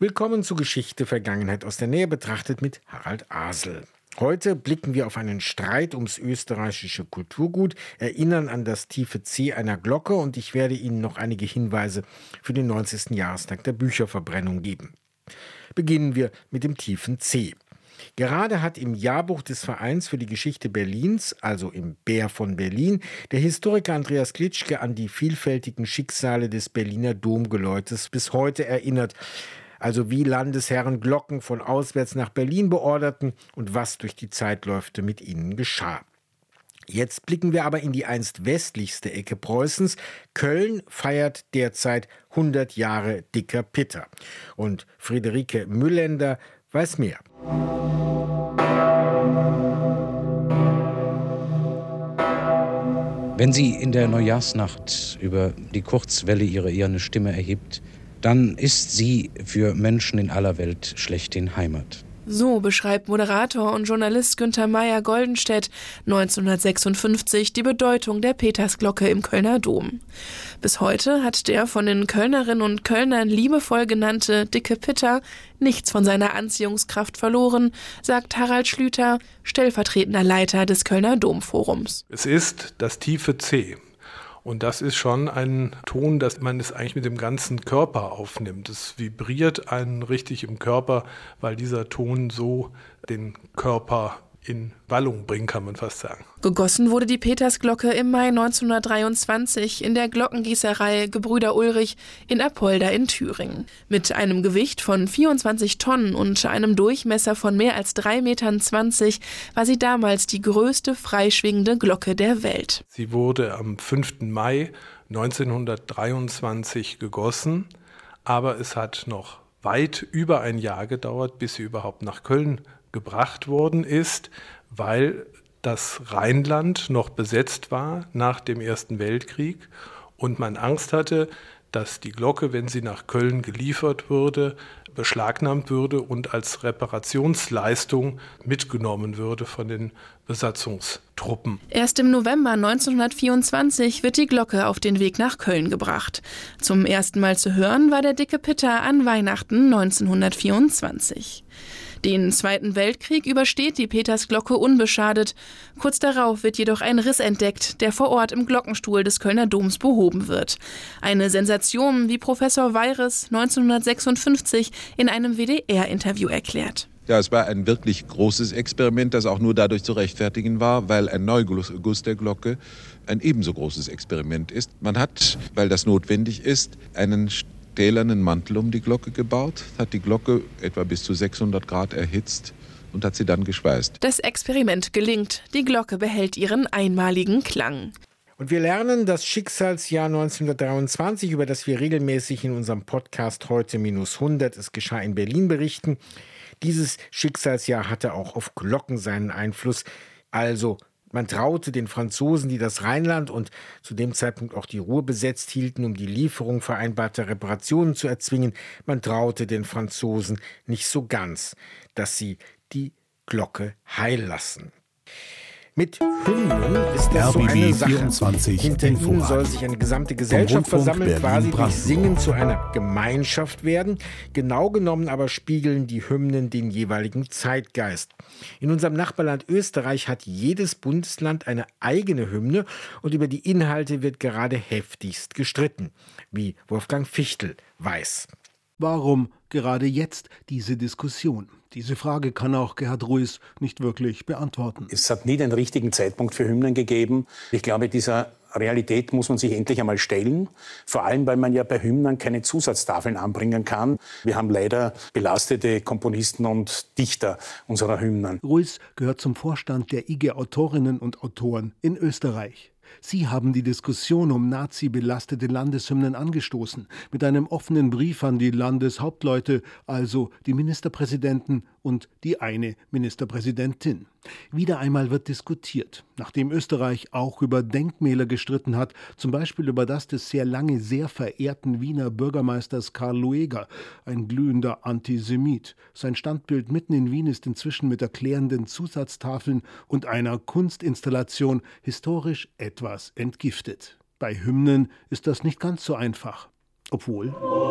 Willkommen zu Geschichte Vergangenheit aus der Nähe betrachtet mit Harald Asel. Heute blicken wir auf einen Streit ums österreichische Kulturgut, erinnern an das tiefe C einer Glocke und ich werde Ihnen noch einige Hinweise für den 90. Jahrestag der Bücherverbrennung geben. Beginnen wir mit dem tiefen C. Gerade hat im Jahrbuch des Vereins für die Geschichte Berlins, also im Bär von Berlin, der Historiker Andreas Klitschke an die vielfältigen Schicksale des Berliner Domgeläutes bis heute erinnert also wie Landesherren Glocken von auswärts nach Berlin beorderten und was durch die Zeitläufte mit ihnen geschah. Jetzt blicken wir aber in die einst westlichste Ecke Preußens. Köln feiert derzeit 100 Jahre dicker Pitter. Und Friederike Müllender weiß mehr. Wenn sie in der Neujahrsnacht über die Kurzwelle ihre eherne Stimme erhebt, dann ist sie für Menschen in aller Welt schlechthin Heimat. So beschreibt Moderator und Journalist Günther Meyer Goldenstedt 1956 die Bedeutung der Petersglocke im Kölner Dom. Bis heute hat der von den Kölnerinnen und Kölnern liebevoll genannte Dicke Pitter nichts von seiner Anziehungskraft verloren, sagt Harald Schlüter, stellvertretender Leiter des Kölner Domforums. Es ist das tiefe C. Und das ist schon ein Ton, dass man es eigentlich mit dem ganzen Körper aufnimmt. Es vibriert einen richtig im Körper, weil dieser Ton so den Körper in Wallung bringen, kann man fast sagen. Gegossen wurde die Petersglocke im Mai 1923 in der Glockengießerei Gebrüder Ulrich in Apolda in Thüringen. Mit einem Gewicht von 24 Tonnen und einem Durchmesser von mehr als 3,20 Metern war sie damals die größte freischwingende Glocke der Welt. Sie wurde am 5. Mai 1923 gegossen, aber es hat noch weit über ein Jahr gedauert, bis sie überhaupt nach Köln gebracht worden ist, weil das Rheinland noch besetzt war nach dem Ersten Weltkrieg und man Angst hatte, dass die Glocke, wenn sie nach Köln geliefert würde, beschlagnahmt würde und als Reparationsleistung mitgenommen würde von den Besatzungstruppen. Erst im November 1924 wird die Glocke auf den Weg nach Köln gebracht. Zum ersten Mal zu hören war der dicke Pitter an Weihnachten 1924. Den Zweiten Weltkrieg übersteht die Petersglocke unbeschadet. Kurz darauf wird jedoch ein Riss entdeckt, der vor Ort im Glockenstuhl des Kölner Doms behoben wird. Eine Sensation, wie Professor Weires 1956 in einem WDR-Interview erklärt. Ja, es war ein wirklich großes Experiment, das auch nur dadurch zu rechtfertigen war, weil ein Neuguss der Glocke ein ebenso großes Experiment ist. Man hat, weil das notwendig ist, einen stählernen Mantel um die Glocke gebaut, hat die Glocke etwa bis zu 600 Grad erhitzt und hat sie dann geschweißt. Das Experiment gelingt. Die Glocke behält ihren einmaligen Klang. Und wir lernen das Schicksalsjahr 1923, über das wir regelmäßig in unserem Podcast heute minus 100, es geschah in Berlin berichten. Dieses Schicksalsjahr hatte auch auf Glocken seinen Einfluss. Also man traute den Franzosen, die das Rheinland und zu dem Zeitpunkt auch die Ruhr besetzt hielten, um die Lieferung vereinbarter Reparationen zu erzwingen, man traute den Franzosen nicht so ganz, dass sie die Glocke heil lassen. Mit Hymnen ist das so eine Sache. Hinter ihnen soll sich eine gesamte Gesellschaft versammeln, quasi durch Singen zu einer Gemeinschaft werden. Genau genommen aber spiegeln die Hymnen den jeweiligen Zeitgeist. In unserem Nachbarland Österreich hat jedes Bundesland eine eigene Hymne und über die Inhalte wird gerade heftigst gestritten, wie Wolfgang Fichtel weiß. Warum gerade jetzt diese Diskussion? Diese Frage kann auch Gerhard Ruiz nicht wirklich beantworten. Es hat nie den richtigen Zeitpunkt für Hymnen gegeben. Ich glaube, dieser Realität muss man sich endlich einmal stellen. Vor allem, weil man ja bei Hymnen keine Zusatztafeln anbringen kann. Wir haben leider belastete Komponisten und Dichter unserer Hymnen. Ruiz gehört zum Vorstand der IG Autorinnen und Autoren in Österreich. Sie haben die Diskussion um Nazi-belastete Landeshymnen angestoßen, mit einem offenen Brief an die Landeshauptleute, also die Ministerpräsidenten und die eine Ministerpräsidentin. Wieder einmal wird diskutiert, nachdem Österreich auch über Denkmäler gestritten hat, zum Beispiel über das des sehr lange sehr verehrten Wiener Bürgermeisters Karl Lueger, ein glühender Antisemit. Sein Standbild mitten in Wien ist inzwischen mit erklärenden Zusatztafeln und einer Kunstinstallation historisch etwas entgiftet. Bei Hymnen ist das nicht ganz so einfach. Obwohl. Oh,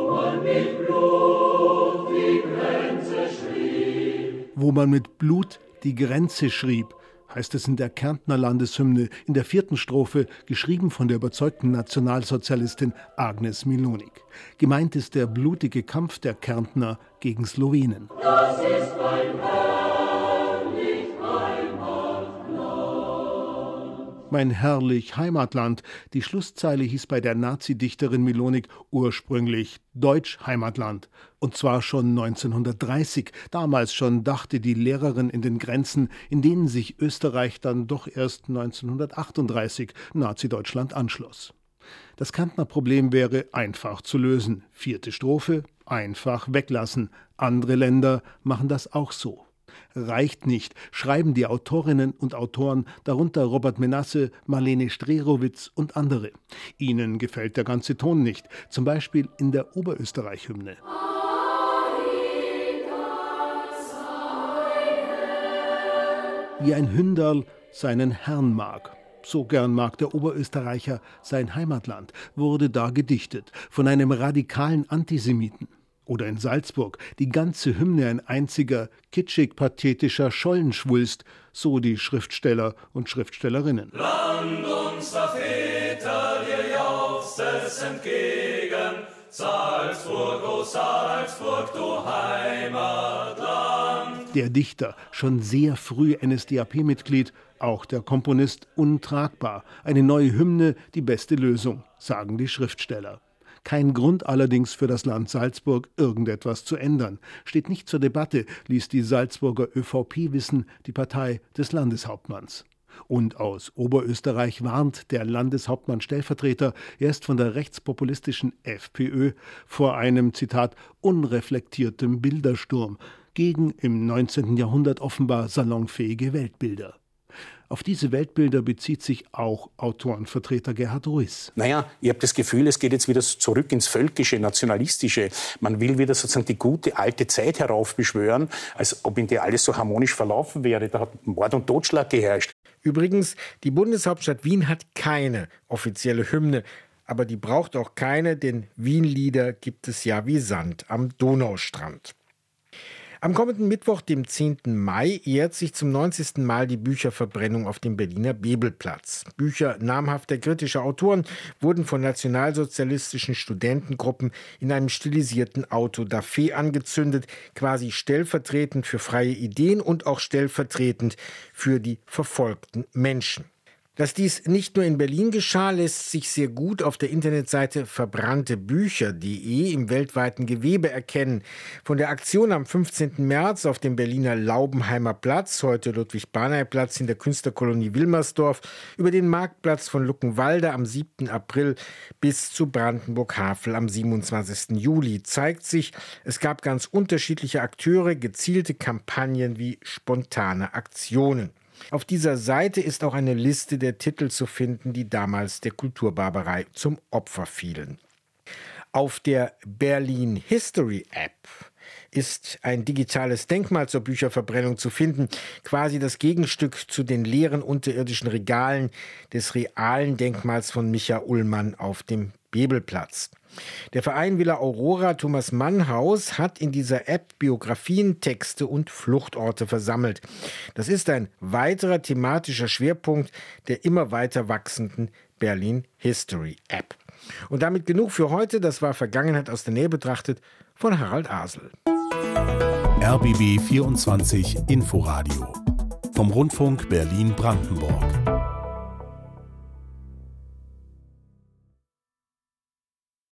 wo man mit Blut die Grenze schrieb, heißt es in der Kärntner Landeshymne in der vierten Strophe, geschrieben von der überzeugten Nationalsozialistin Agnes Milonik. Gemeint ist der blutige Kampf der Kärntner gegen Slowenen. Das ist mein Mein herrlich Heimatland. Die Schlusszeile hieß bei der Nazidichterin Milonik ursprünglich Deutsch Heimatland. Und zwar schon 1930. Damals schon dachte die Lehrerin in den Grenzen, in denen sich Österreich dann doch erst 1938 Nazi-Deutschland anschloss. Das Kantner Problem wäre einfach zu lösen. Vierte Strophe, einfach weglassen. Andere Länder machen das auch so reicht nicht, schreiben die Autorinnen und Autoren, darunter Robert Menasse, Marlene Strerowitz und andere. Ihnen gefällt der ganze Ton nicht, zum Beispiel in der Oberösterreich-Hymne. Wie ein Hünderl seinen Herrn mag. So gern mag der Oberösterreicher sein Heimatland, wurde da gedichtet von einem radikalen Antisemiten. Oder in Salzburg die ganze Hymne ein einziger, kitschig-pathetischer Schollenschwulst, so die Schriftsteller und Schriftstellerinnen. Land unserer Väter, dir jauchzt es entgegen, Salzburg, oh Salzburg, du Heimatland. Der Dichter, schon sehr früh NSDAP-Mitglied, auch der Komponist untragbar. Eine neue Hymne, die beste Lösung, sagen die Schriftsteller. Kein Grund allerdings für das Land Salzburg, irgendetwas zu ändern. Steht nicht zur Debatte, ließ die Salzburger ÖVP wissen, die Partei des Landeshauptmanns. Und aus Oberösterreich warnt der Landeshauptmann-Stellvertreter erst von der rechtspopulistischen FPÖ vor einem, Zitat, unreflektiertem Bildersturm gegen im 19. Jahrhundert offenbar salonfähige Weltbilder. Auf diese Weltbilder bezieht sich auch Autorenvertreter Gerhard Ruiz. Naja, ich habe das Gefühl, es geht jetzt wieder zurück ins Völkische, Nationalistische. Man will wieder sozusagen die gute alte Zeit heraufbeschwören, als ob in der alles so harmonisch verlaufen wäre. Da hat Mord und Totschlag geherrscht. Übrigens, die Bundeshauptstadt Wien hat keine offizielle Hymne. Aber die braucht auch keine, denn Wien-Lieder gibt es ja wie Sand am Donaustrand. Am kommenden Mittwoch, dem 10. Mai, ehrt sich zum 90. Mal die Bücherverbrennung auf dem Berliner Bebelplatz. Bücher namhafter kritischer Autoren wurden von nationalsozialistischen Studentengruppen in einem stilisierten Auto da Fe angezündet, quasi stellvertretend für freie Ideen und auch stellvertretend für die verfolgten Menschen. Dass dies nicht nur in Berlin geschah, lässt sich sehr gut auf der Internetseite verbranntebücher.de im weltweiten Gewebe erkennen. Von der Aktion am 15. März auf dem Berliner Laubenheimer Platz, heute Ludwig-Barney-Platz in der Künstlerkolonie Wilmersdorf, über den Marktplatz von Luckenwalde am 7. April bis zu Brandenburg-Havel am 27. Juli zeigt sich, es gab ganz unterschiedliche Akteure, gezielte Kampagnen wie spontane Aktionen. Auf dieser Seite ist auch eine Liste der Titel zu finden, die damals der Kulturbarbarei zum Opfer fielen. Auf der Berlin History App ist ein digitales Denkmal zur Bücherverbrennung zu finden, quasi das Gegenstück zu den leeren unterirdischen Regalen des realen Denkmals von Micha Ullmann auf dem Bebelplatz. Der Verein Villa Aurora Thomas Mannhaus hat in dieser App Biografien, Texte und Fluchtorte versammelt. Das ist ein weiterer thematischer Schwerpunkt der immer weiter wachsenden Berlin History App. Und damit genug für heute. Das war Vergangenheit aus der Nähe betrachtet von Harald Asel. RBB 24 Inforadio vom Rundfunk Berlin-Brandenburg.